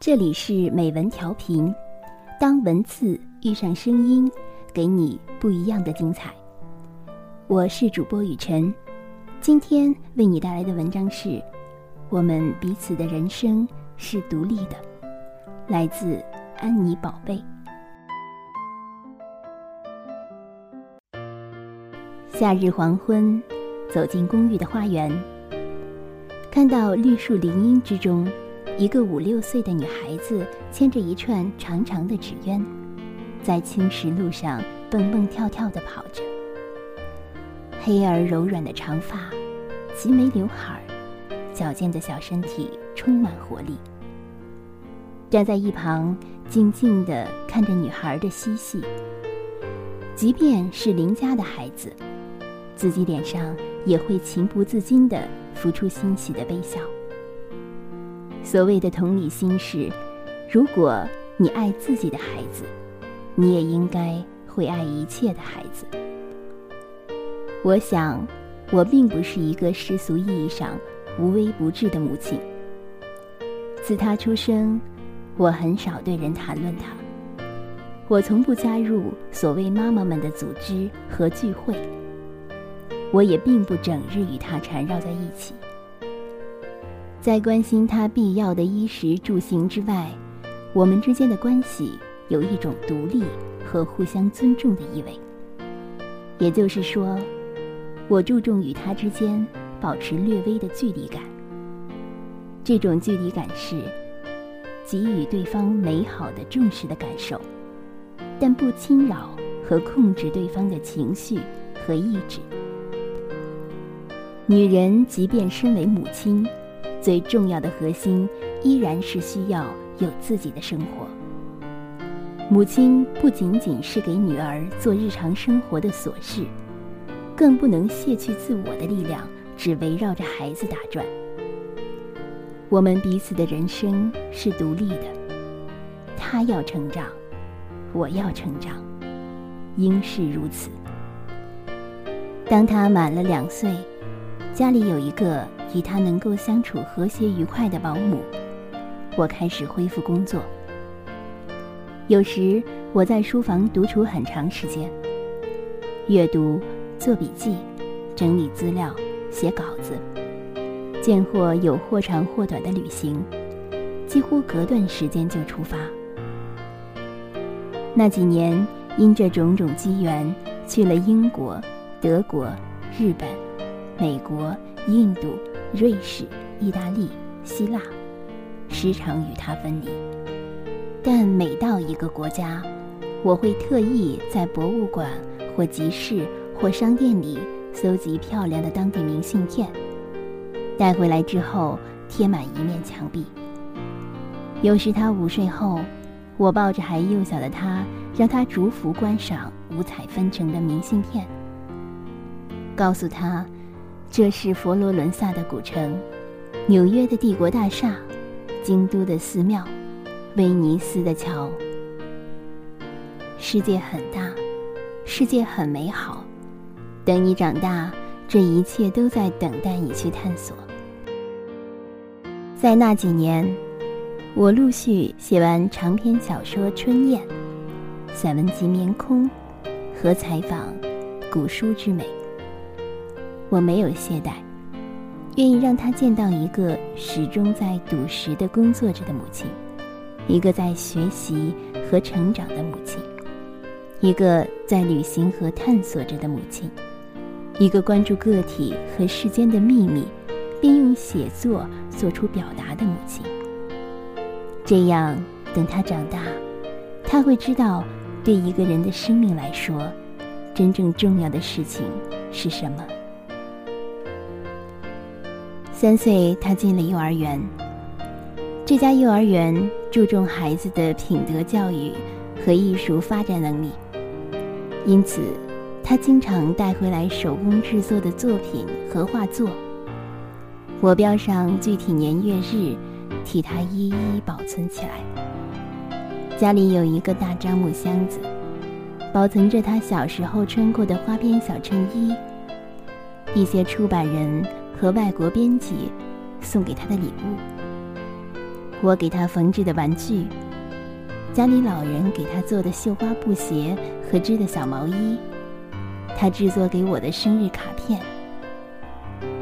这里是美文调频，当文字遇上声音，给你不一样的精彩。我是主播雨晨，今天为你带来的文章是《我们彼此的人生是独立的》，来自安妮宝贝。夏日黄昏，走进公寓的花园，看到绿树林荫之中。一个五六岁的女孩子牵着一串长长的纸鸢，在青石路上蹦蹦跳跳地跑着。黑而柔软的长发，齐眉刘海儿，矫健的小身体充满活力。站在一旁，静静地看着女孩的嬉戏。即便是邻家的孩子，自己脸上也会情不自禁地浮出欣喜的微笑。所谓的同理心是，如果你爱自己的孩子，你也应该会爱一切的孩子。我想，我并不是一个世俗意义上无微不至的母亲。自他出生，我很少对人谈论他，我从不加入所谓妈妈们的组织和聚会，我也并不整日与他缠绕在一起。在关心他必要的衣食住行之外，我们之间的关系有一种独立和互相尊重的意味。也就是说，我注重与他之间保持略微的距离感。这种距离感是给予对方美好的重视的感受，但不侵扰和控制对方的情绪和意志。女人即便身为母亲。最重要的核心依然是需要有自己的生活。母亲不仅仅是给女儿做日常生活的琐事，更不能卸去自我的力量，只围绕着孩子打转。我们彼此的人生是独立的，他要成长，我要成长，应是如此。当他满了两岁，家里有一个。与他能够相处和谐愉快的保姆，我开始恢复工作。有时我在书房独处很长时间，阅读、做笔记、整理资料、写稿子，见或有或长或短的旅行，几乎隔段时间就出发。那几年，因这种种机缘，去了英国、德国、日本、美国、印度。瑞士、意大利、希腊，时常与他分离。但每到一个国家，我会特意在博物馆或集市或商店里搜集漂亮的当地明信片，带回来之后贴满一面墙壁。有时他午睡后，我抱着还幼小的他，让他逐幅观赏五彩纷呈的明信片，告诉他。这是佛罗伦萨的古城，纽约的帝国大厦，京都的寺庙，威尼斯的桥。世界很大，世界很美好。等你长大，这一切都在等待你去探索。在那几年，我陆续写完长篇小说《春燕》，散文集《棉空》，和采访《古书之美》。我没有懈怠，愿意让他见到一个始终在笃实的工作着的母亲，一个在学习和成长的母亲，一个在旅行和探索着的母亲，一个关注个体和世间的秘密，并用写作做出表达的母亲。这样，等他长大，他会知道，对一个人的生命来说，真正重要的事情是什么。三岁，他进了幼儿园。这家幼儿园注重孩子的品德教育和艺术发展能力，因此，他经常带回来手工制作的作品和画作。我标上具体年月日，替他一一保存起来。家里有一个大樟木箱子，保存着他小时候穿过的花边小衬衣，一些出版人。和外国编辑送给他的礼物，我给他缝制的玩具，家里老人给他做的绣花布鞋和织的小毛衣，他制作给我的生日卡片，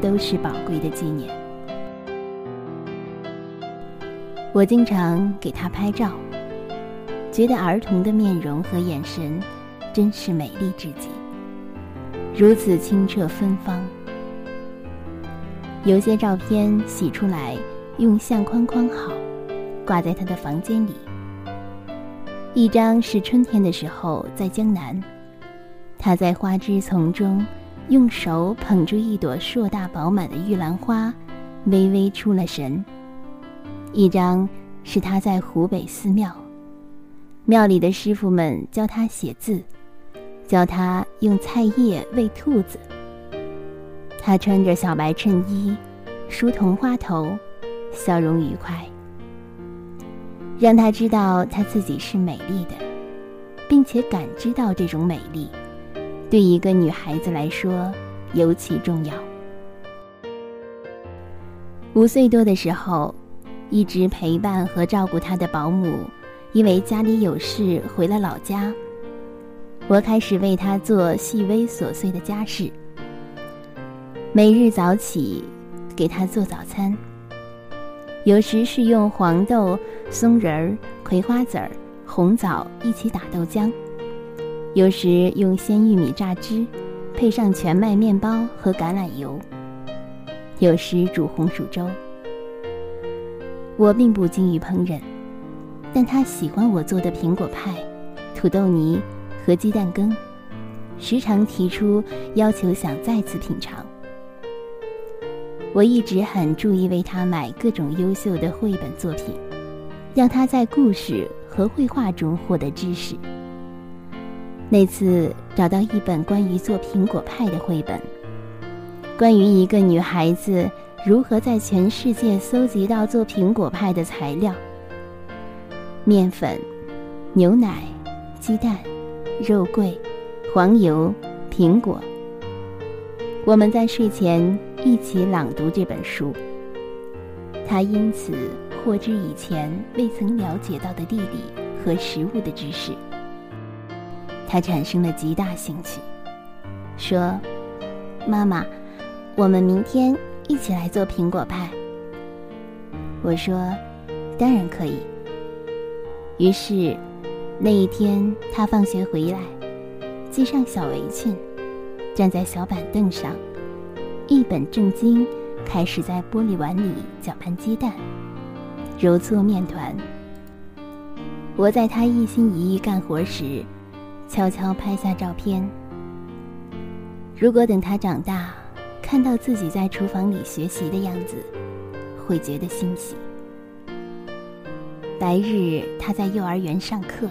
都是宝贵的纪念。我经常给他拍照，觉得儿童的面容和眼神真是美丽至极，如此清澈芬芳。有些照片洗出来，用相框框好，挂在他的房间里。一张是春天的时候在江南，他在花枝丛中用手捧住一朵硕大饱满的玉兰花，微微出了神。一张是他在湖北寺庙，庙里的师傅们教他写字，教他用菜叶喂兔子。他穿着小白衬衣，梳桐花头，笑容愉快，让他知道他自己是美丽的，并且感知到这种美丽，对一个女孩子来说尤其重要。五岁多的时候。一直陪伴和照顾他的保姆，因为家里有事回了老家。我开始为他做细微琐碎的家事，每日早起给他做早餐。有时是用黄豆、松仁儿、葵花籽儿、红枣一起打豆浆；有时用鲜玉米榨汁，配上全麦面包和橄榄油；有时煮红薯粥。我并不精于烹饪，但他喜欢我做的苹果派、土豆泥和鸡蛋羹，时常提出要求想再次品尝。我一直很注意为他买各种优秀的绘本作品，让他在故事和绘画中获得知识。那次找到一本关于做苹果派的绘本，关于一个女孩子。如何在全世界搜集到做苹果派的材料？面粉、牛奶、鸡蛋、肉桂、黄油、苹果。我们在睡前一起朗读这本书。他因此获知以前未曾了解到的地理和食物的知识。他产生了极大兴趣，说：“妈妈，我们明天。”一起来做苹果派。我说：“当然可以。”于是，那一天他放学回来，系上小围裙，站在小板凳上，一本正经开始在玻璃碗里搅拌鸡蛋、揉搓面团。我在他一心一意干活时，悄悄拍下照片。如果等他长大，看到自己在厨房里学习的样子，会觉得欣喜。白日他在幼儿园上课，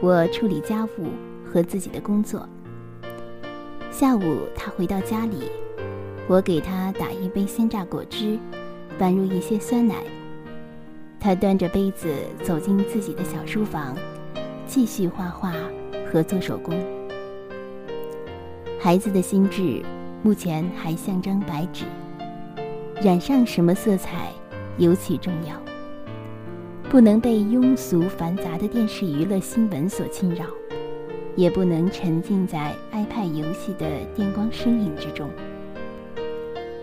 我处理家务和自己的工作。下午他回到家里，我给他打一杯鲜榨果汁，拌入一些酸奶。他端着杯子走进自己的小书房，继续画画和做手工。孩子的心智。目前还像张白纸，染上什么色彩尤其重要。不能被庸俗繁杂的电视娱乐新闻所侵扰，也不能沉浸在 iPad 游戏的电光声影之中。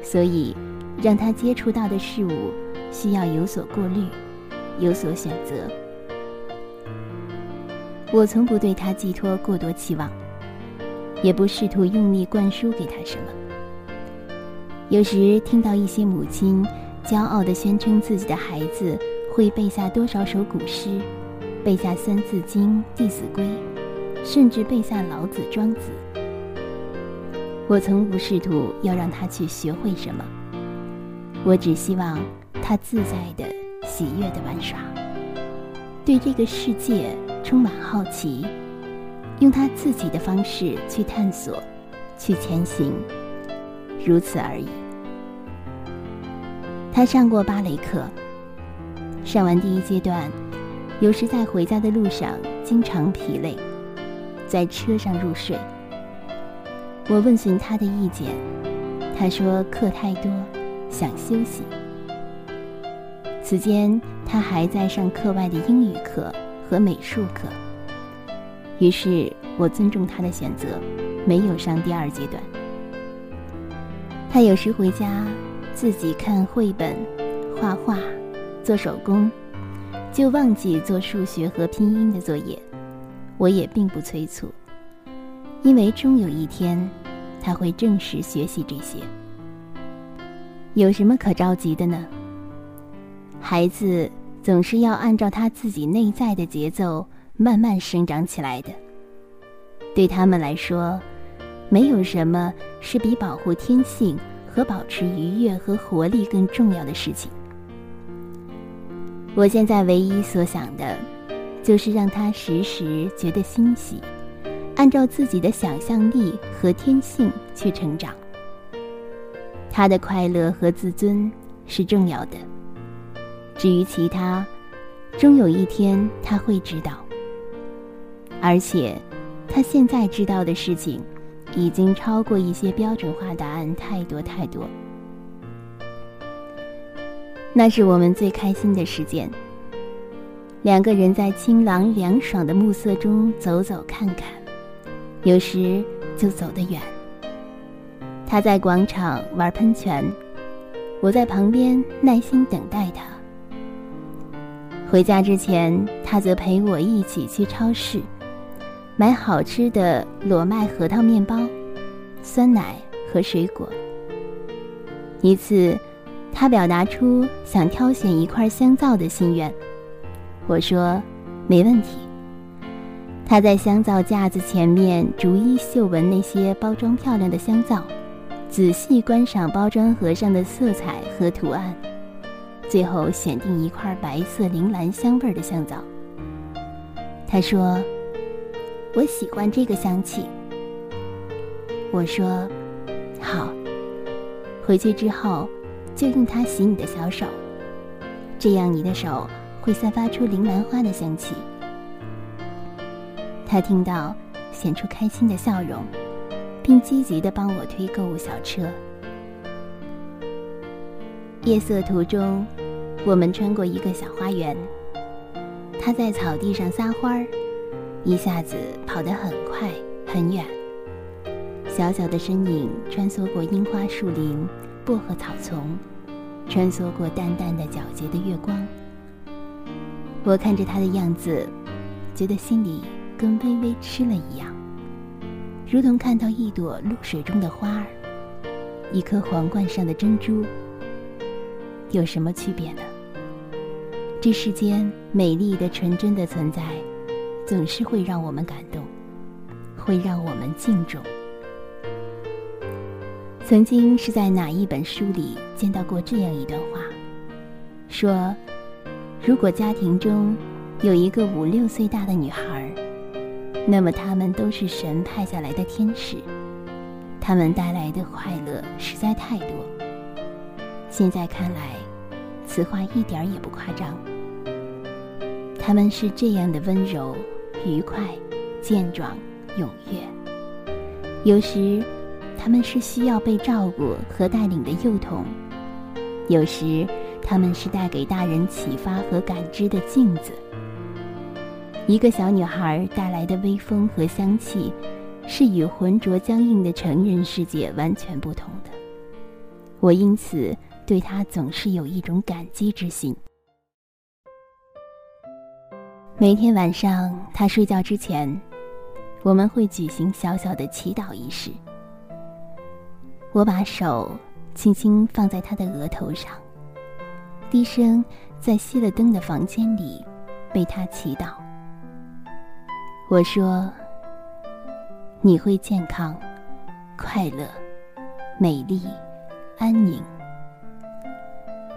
所以，让他接触到的事物需要有所过滤，有所选择。我从不对他寄托过多期望。也不试图用力灌输给他什么。有时听到一些母亲骄傲地宣称自己的孩子会背下多少首古诗，背下《三字经》《弟子规》，甚至背下老子、庄子。我从不试图要让他去学会什么，我只希望他自在的、喜悦的玩耍，对这个世界充满好奇。用他自己的方式去探索，去前行，如此而已。他上过芭蕾课，上完第一阶段，有时在回家的路上经常疲累，在车上入睡。我问询他的意见，他说课太多，想休息。此间他还在上课外的英语课和美术课。于是我尊重他的选择，没有上第二阶段。他有时回家自己看绘本、画画、做手工，就忘记做数学和拼音的作业。我也并不催促，因为终有一天他会正式学习这些。有什么可着急的呢？孩子总是要按照他自己内在的节奏。慢慢生长起来的，对他们来说，没有什么是比保护天性和保持愉悦和活力更重要的事情。我现在唯一所想的，就是让他时时觉得欣喜，按照自己的想象力和天性去成长。他的快乐和自尊是重要的，至于其他，终有一天他会知道。而且，他现在知道的事情，已经超过一些标准化答案太多太多。那是我们最开心的时间。两个人在清朗凉爽的暮色中走走看看，有时就走得远。他在广场玩喷泉，我在旁边耐心等待他。回家之前，他则陪我一起去超市。买好吃的裸麦核桃面包、酸奶和水果。一次，他表达出想挑选一块香皂的心愿，我说没问题。他在香皂架子前面逐一嗅闻那些包装漂亮的香皂，仔细观赏包装盒上的色彩和图案，最后选定一块白色铃兰香味的香皂。他说。我喜欢这个香气。我说：“好，回去之后就用它洗你的小手，这样你的手会散发出铃兰花的香气。”他听到，显出开心的笑容，并积极的帮我推购物小车。夜色途中，我们穿过一个小花园，他在草地上撒欢儿。一下子跑得很快很远，小小的身影穿梭过樱花树林、薄荷草丛，穿梭过淡淡的皎洁的月光。我看着他的样子，觉得心里跟微微吃了一样，如同看到一朵露水中的花儿，一颗皇冠上的珍珠。有什么区别呢？这世间美丽的、纯真的存在。总是会让我们感动，会让我们敬重。曾经是在哪一本书里见到过这样一段话，说：如果家庭中有一个五六岁大的女孩，那么他们都是神派下来的天使，他们带来的快乐实在太多。现在看来，此话一点也不夸张。他们是这样的温柔。愉快、健壮、踊跃。有时，他们是需要被照顾和带领的幼童；有时，他们是带给大人启发和感知的镜子。一个小女孩带来的微风和香气，是与浑浊僵硬的成人世界完全不同的。我因此对她总是有一种感激之心。每天晚上，她睡觉之前，我们会举行小小的祈祷仪式。我把手轻轻放在她的额头上，低声在熄了灯的房间里为她祈祷。我说：“你会健康、快乐、美丽、安宁。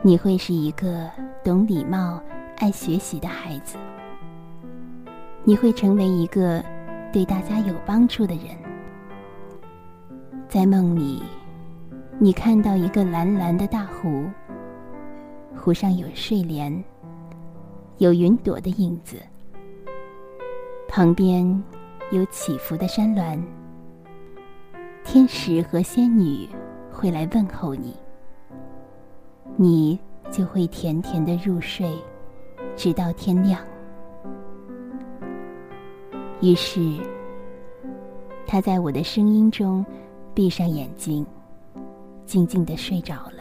你会是一个懂礼貌、爱学习的孩子。”你会成为一个对大家有帮助的人。在梦里，你看到一个蓝蓝的大湖，湖上有睡莲，有云朵的影子，旁边有起伏的山峦。天使和仙女会来问候你，你就会甜甜的入睡，直到天亮。于是，他在我的声音中闭上眼睛，静静的睡着了。